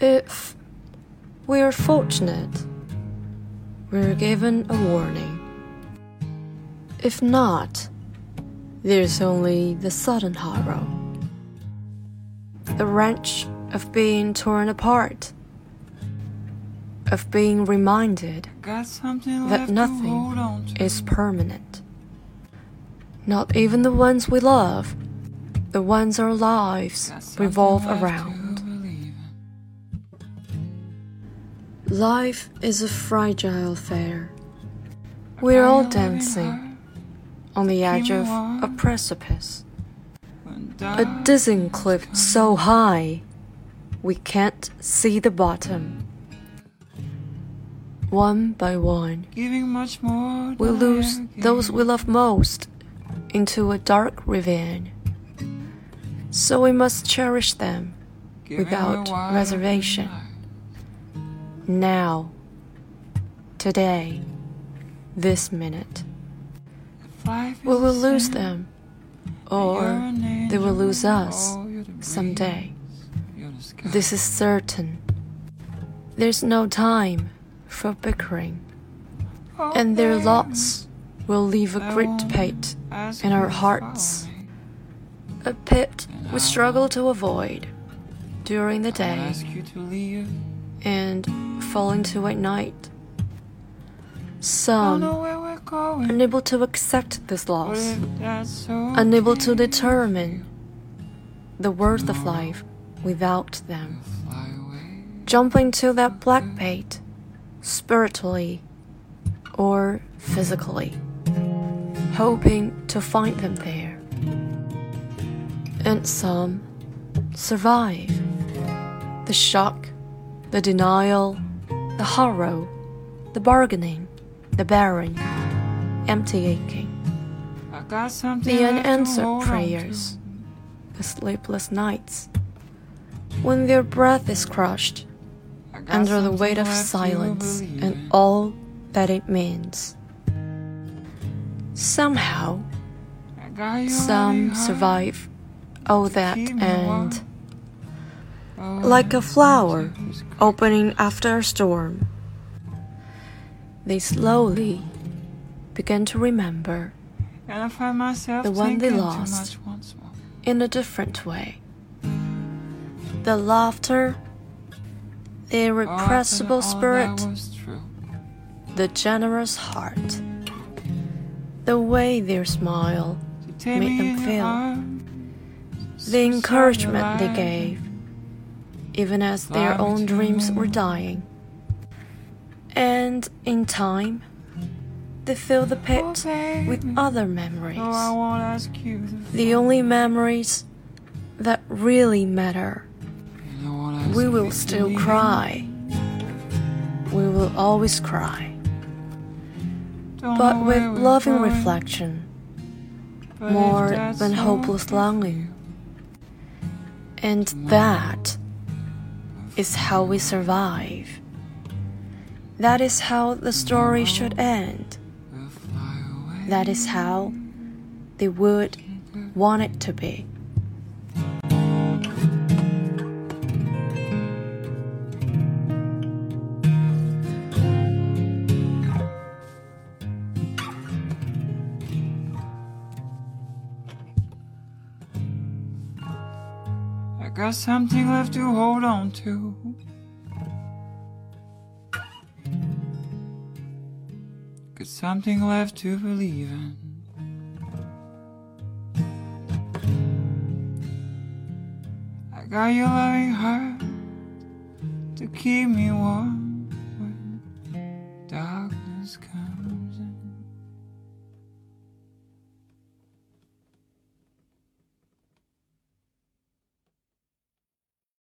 If we're fortunate, we're given a warning. If not, there's only the sudden horror. The wrench of being torn apart, of being reminded that nothing is permanent. Not even the ones we love, the ones our lives revolve around. Life is a fragile affair. We're all dancing on the edge of a precipice. A dizzying cliff so high we can't see the bottom. One by one, we lose those we love most into a dark ravine. So we must cherish them without reservation. Now, today, this minute. We will lose them, or they will lose us someday. This is certain. There's no time for bickering, and their loss will leave a great pit in our hearts. A pit we struggle to avoid during the day and fall into at night. Some unable to accept this loss, unable to determine the worth of life without them. Jump into that black pit, spiritually or physically, hoping to find them there. And some survive the shock, the denial, the horror, the bargaining, the bearing, empty aching, the unanswered prayers, the sleepless nights, when their breath is crushed under the weight of silence and all that it means. Somehow, some survive. Oh, all that and like a flower opening after a storm. They slowly begin to remember the one they lost in a different way. The laughter, the irrepressible spirit, the generous heart, the way their smile made them feel, the encouragement they gave even as their own dreams were dying. And in time, they fill the pit with other memories. The only memories that really matter. We will still cry. We will always cry. But with loving reflection, more than hopeless longing. And that is how we survive. That is how the story should end. That is how they would want it to be. Got something left to hold on to. Got something left to believe in. I got your loving heart to keep me warm when darkness comes.